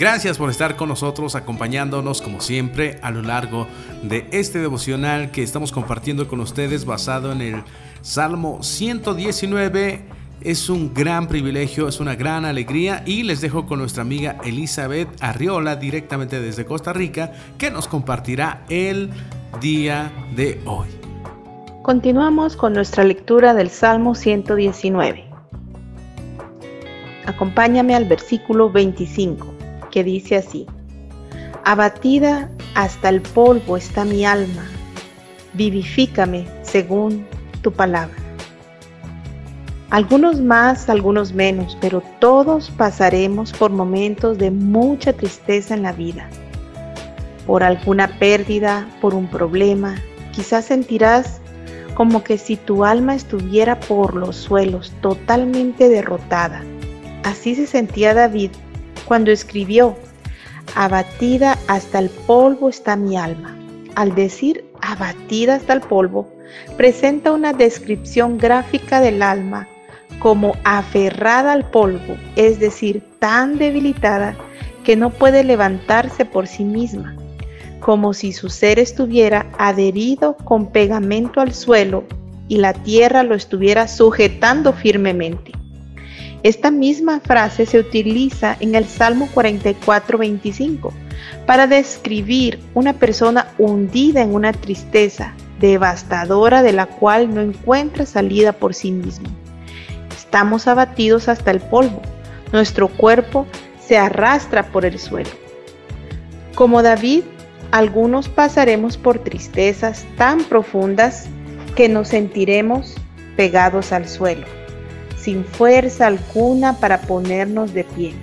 Gracias por estar con nosotros, acompañándonos como siempre a lo largo de este devocional que estamos compartiendo con ustedes basado en el Salmo 119. Es un gran privilegio, es una gran alegría y les dejo con nuestra amiga Elizabeth Arriola directamente desde Costa Rica que nos compartirá el día de hoy. Continuamos con nuestra lectura del Salmo 119. Acompáñame al versículo 25, que dice así, Abatida hasta el polvo está mi alma, vivifícame según tu palabra. Algunos más, algunos menos, pero todos pasaremos por momentos de mucha tristeza en la vida. Por alguna pérdida, por un problema, quizás sentirás como que si tu alma estuviera por los suelos, totalmente derrotada Así se sentía David cuando escribió, abatida hasta el polvo está mi alma. Al decir abatida hasta el polvo, presenta una descripción gráfica del alma como aferrada al polvo, es decir, tan debilitada que no puede levantarse por sí misma, como si su ser estuviera adherido con pegamento al suelo y la tierra lo estuviera sujetando firmemente. Esta misma frase se utiliza en el Salmo 44, 25 para describir una persona hundida en una tristeza devastadora de la cual no encuentra salida por sí mismo. Estamos abatidos hasta el polvo, nuestro cuerpo se arrastra por el suelo. Como David, algunos pasaremos por tristezas tan profundas que nos sentiremos pegados al suelo sin fuerza alguna para ponernos de pie.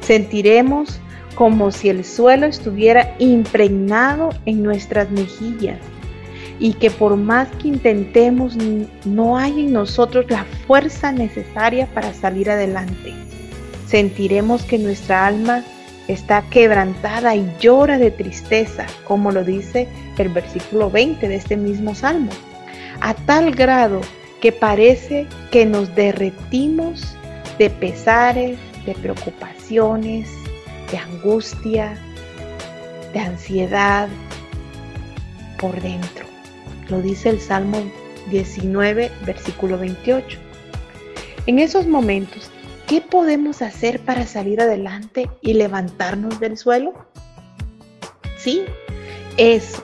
Sentiremos como si el suelo estuviera impregnado en nuestras mejillas y que por más que intentemos no hay en nosotros la fuerza necesaria para salir adelante. Sentiremos que nuestra alma está quebrantada y llora de tristeza, como lo dice el versículo 20 de este mismo salmo, a tal grado que parece que nos derretimos de pesares, de preocupaciones, de angustia, de ansiedad por dentro. Lo dice el Salmo 19, versículo 28. En esos momentos, ¿qué podemos hacer para salir adelante y levantarnos del suelo? Sí, es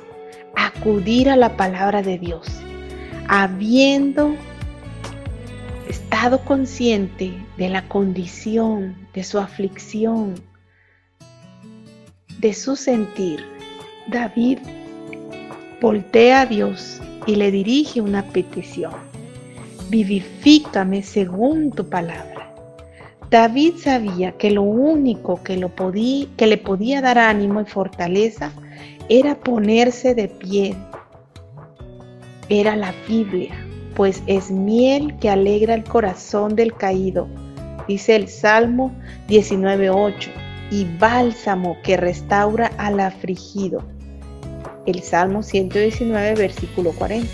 acudir a la palabra de Dios habiendo estado consciente de la condición, de su aflicción, de su sentir, David voltea a Dios y le dirige una petición. Vivifícame según tu palabra. David sabía que lo único que, lo que le podía dar ánimo y fortaleza era ponerse de pie era la Biblia, pues es miel que alegra el corazón del caído, dice el Salmo 19.8, y bálsamo que restaura al afligido, el Salmo 119, versículo 40.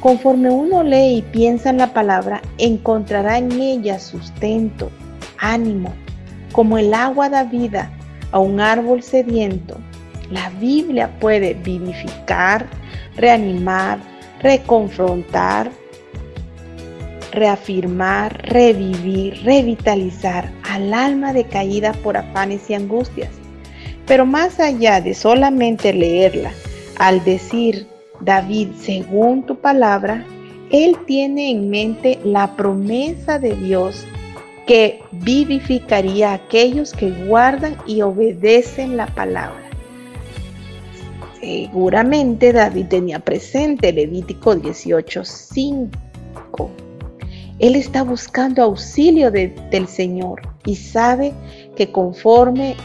Conforme uno lee y piensa en la palabra, encontrará en ella sustento, ánimo, como el agua da vida a un árbol sediento. La Biblia puede vivificar, reanimar, reconfrontar, reafirmar, revivir, revitalizar al alma decaída por afanes y angustias. Pero más allá de solamente leerla, al decir, David, según tu palabra, él tiene en mente la promesa de Dios que vivificaría a aquellos que guardan y obedecen la palabra. Seguramente David tenía presente Levítico 18:5. Él está buscando auxilio del Señor y sabe que conforme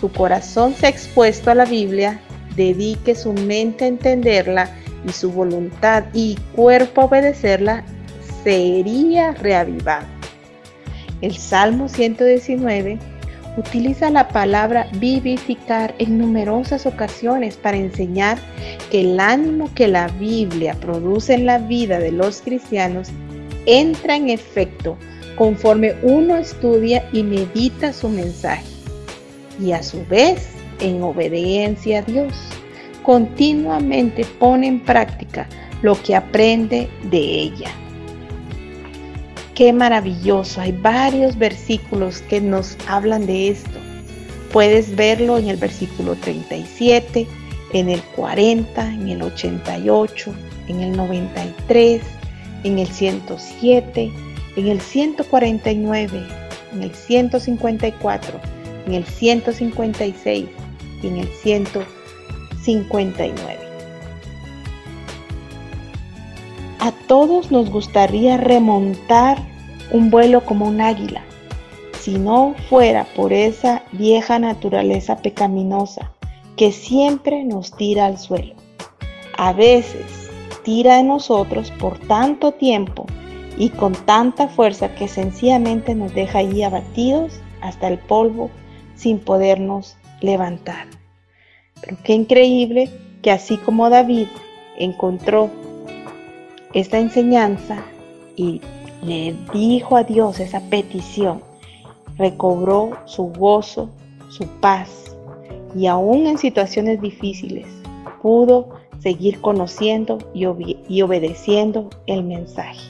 su corazón se ha expuesto a la Biblia, dedique su mente a entenderla y su voluntad y cuerpo a obedecerla, sería reavivado. El Salmo 119 utiliza la palabra vivificar en numerosas ocasiones para enseñar que el ánimo que la Biblia produce en la vida de los cristianos entra en efecto conforme uno estudia y medita su mensaje. y a su vez en obediencia a Dios. Continuamente pone en práctica lo que aprende de ella. Qué maravilloso, hay varios versículos que nos hablan de esto. Puedes verlo en el versículo 37, en el 40, en el 88, en el 93, en el 107, en el 149, en el 154, en el 156 y en el 159. Todos nos gustaría remontar un vuelo como un águila, si no fuera por esa vieja naturaleza pecaminosa que siempre nos tira al suelo. A veces tira de nosotros por tanto tiempo y con tanta fuerza que sencillamente nos deja ahí abatidos hasta el polvo sin podernos levantar. Pero qué increíble que así como David encontró esta enseñanza y le dijo a Dios esa petición, recobró su gozo, su paz y aún en situaciones difíciles pudo seguir conociendo y, y obedeciendo el mensaje.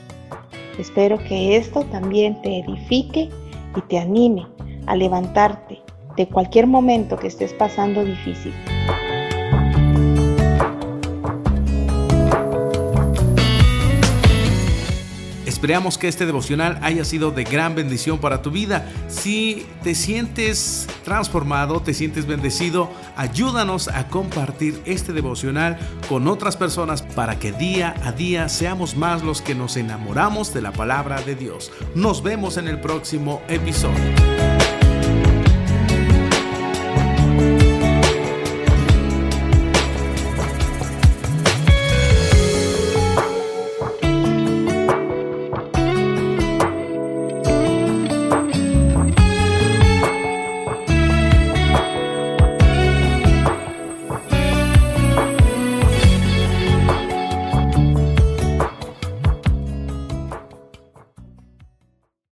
Espero que esto también te edifique y te anime a levantarte de cualquier momento que estés pasando difícil. Esperamos que este devocional haya sido de gran bendición para tu vida. Si te sientes transformado, te sientes bendecido, ayúdanos a compartir este devocional con otras personas para que día a día seamos más los que nos enamoramos de la palabra de Dios. Nos vemos en el próximo episodio.